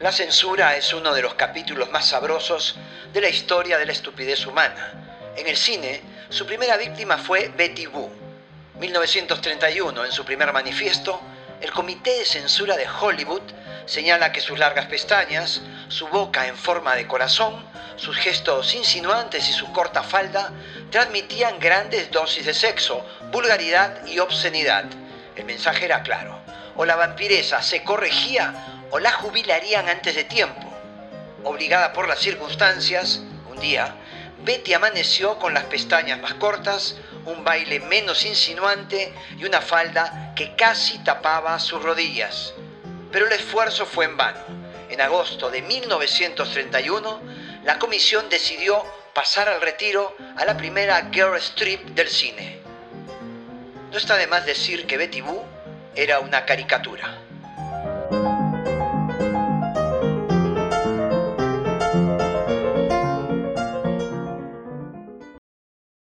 La censura es uno de los capítulos más sabrosos de la historia de la estupidez humana. En el cine, su primera víctima fue Betty Boo. 1931, en su primer manifiesto, el Comité de Censura de Hollywood señala que sus largas pestañas, su boca en forma de corazón, sus gestos insinuantes y su corta falda transmitían grandes dosis de sexo, vulgaridad y obscenidad. El mensaje era claro. O la vampiresa se corregía o la jubilarían antes de tiempo. Obligada por las circunstancias, un día, Betty amaneció con las pestañas más cortas, un baile menos insinuante y una falda que casi tapaba sus rodillas. Pero el esfuerzo fue en vano. En agosto de 1931, la comisión decidió pasar al retiro a la primera girl strip del cine. No está de más decir que Betty Boo era una caricatura.